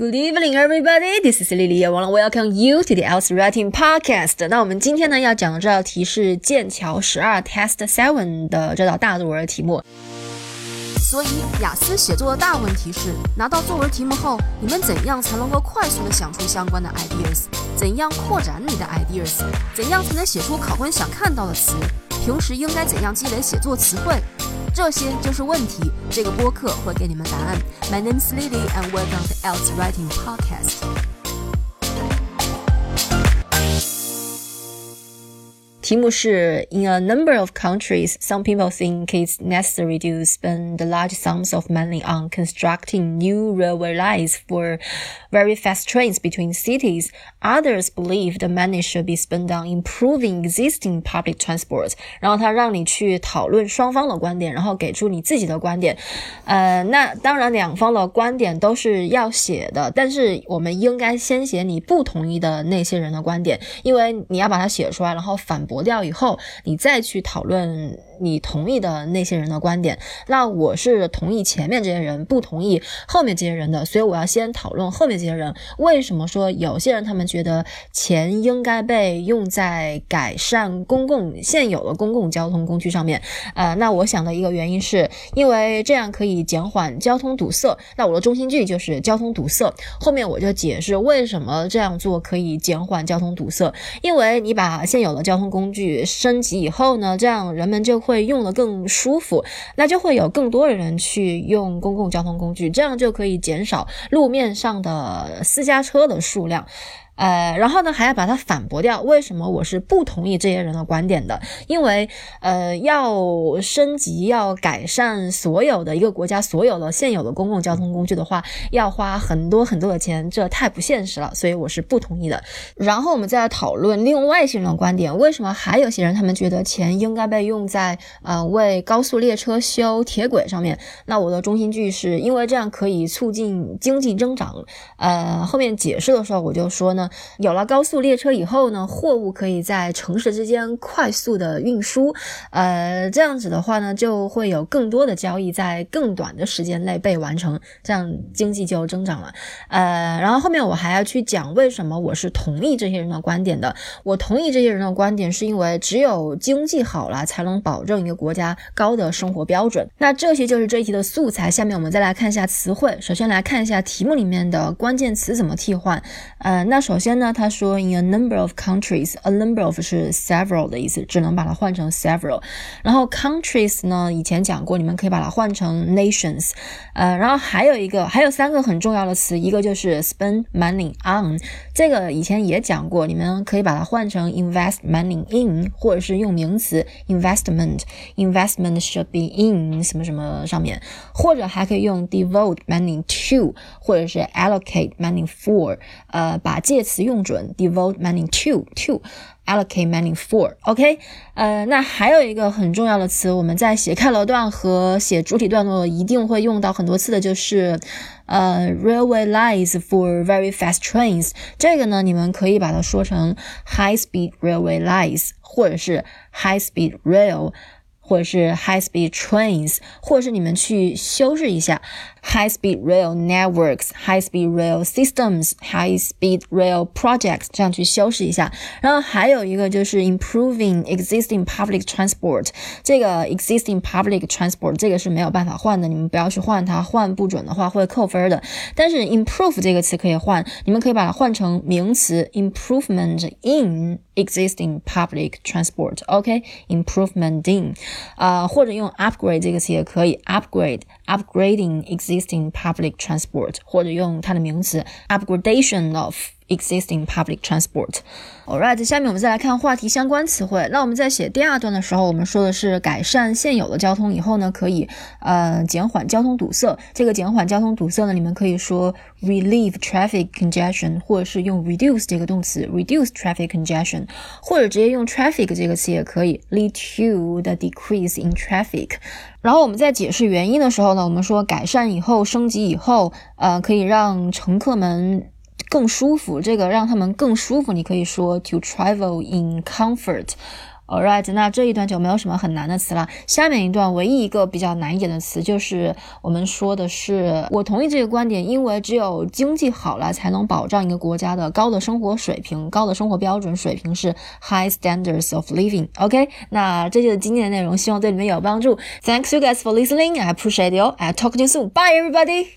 Good evening, everybody. This is Lily. I want to welcome you to the IELTS Writing Podcast. 那我们今天呢要讲的这道题是剑桥十二 Test Seven 的这道大作文题目。所以，雅思写作的大问题是：拿到作文题目后，你们怎样才能够快速的想出相关的 ideas？怎样扩展你的 ideas？怎样才能写出考官想看到的词？平时应该怎样积累写作词汇？这些就是问题。这个播客会给你们答案。My name is Lily, and welcome to Else Writing Podcast. 题目是 In a number of countries, some people think it's necessary to spend large sums of money on constructing new railway lines for very fast trains between cities. Others believe the money should be spent on improving existing public transport. 然后他让你去讨论双方的观点，然后给出你自己的观点。呃，那当然两方的观点都是要写的，但是我们应该先写你不同意的那些人的观点，因为你要把它写出来，然后反驳。 掉以后，你再去讨论你同意的那些人的观点。那我是同意前面这些人，不同意后面这些人的，所以我要先讨论后面这些人为什么说有些人他们觉得钱应该被用在改善公共现有的公共交通工具上面。呃，那我想的一个原因是因为这样可以减缓交通堵塞。那我的中心句就是交通堵塞，后面我就解释为什么这样做可以减缓交通堵塞，因为你把现有的交通工具升级以后呢，这样人们就会用的更舒服，那就会有更多的人去用公共交通工具，这样就可以减少路面上的私家车的数量。呃，然后呢，还要把它反驳掉。为什么我是不同意这些人的观点的？因为，呃，要升级、要改善所有的一个国家所有的现有的公共交通工具的话，要花很多很多的钱，这太不现实了。所以我是不同意的。然后我们再来讨论另外一些人的观点。为什么还有些人他们觉得钱应该被用在呃为高速列车修铁轨上面？那我的中心句是因为这样可以促进经济增长。呃，后面解释的时候我就说呢。有了高速列车以后呢，货物可以在城市之间快速的运输，呃，这样子的话呢，就会有更多的交易在更短的时间内被完成，这样经济就增长了。呃，然后后面我还要去讲为什么我是同意这些人的观点的。我同意这些人的观点，是因为只有经济好了，才能保证一个国家高的生活标准。那这些就是这一题的素材。下面我们再来看一下词汇。首先来看一下题目里面的关键词怎么替换。呃，那首首先呢，他说 in a number of countries，a number of 是 several 的意思，只能把它换成 several。然后 countries 呢，以前讲过，你们可以把它换成 nations。呃，然后还有一个，还有三个很重要的词，一个就是 spend money on，这个以前也讲过，你们可以把它换成 invest money in，或者是用名词 investment，investment should be in 什么什么上面，或者还可以用 devote money to，或者是 allocate money for，呃，把介词用准，devote money to to。allocate money for，OK，呃，那还有一个很重要的词，我们在写开头段和写主体段落一定会用到很多次的，就是呃，railway lines for very fast trains。这个呢，你们可以把它说成 high speed railway lines，或者是 high speed rail。或者是 high speed trains，或者是你们去修饰一下 high speed rail networks、high speed rail systems、high speed rail projects，这样去修饰一下。然后还有一个就是 improving existing public transport，这个 existing public transport 这个是没有办法换的，你们不要去换它，换不准的话会扣分的。但是 improve 这个词可以换，你们可以把它换成名词 improvement in existing public transport。OK，improvement in。啊，或者用 upgrade 这个词也可以，upgrade upgrading existing public transport，或者用它的名词 upgradation of Existing public transport。Alright，下面我们再来看话题相关词汇。那我们在写第二段的时候，我们说的是改善现有的交通以后呢，可以呃减缓交通堵塞。这个减缓交通堵塞呢，你们可以说 relieve traffic congestion，或者是用 reduce 这个动词 reduce traffic congestion，或者直接用 traffic 这个词也可以 lead to the decrease in traffic。然后我们在解释原因的时候呢，我们说改善以后、升级以后，呃，可以让乘客们。更舒服，这个让他们更舒服，你可以说 to travel in comfort。Alright，那这一段就没有什么很难的词了。下面一段唯一一个比较难一点的词，就是我们说的是，我同意这个观点，因为只有经济好了，才能保障一个国家的高的生活水平、高的生活标准水平是 high standards of living。OK，那这就是今天的内容，希望对你们有帮助。Thanks you guys for listening. I appreciate you. I talk to you soon. Bye, everybody.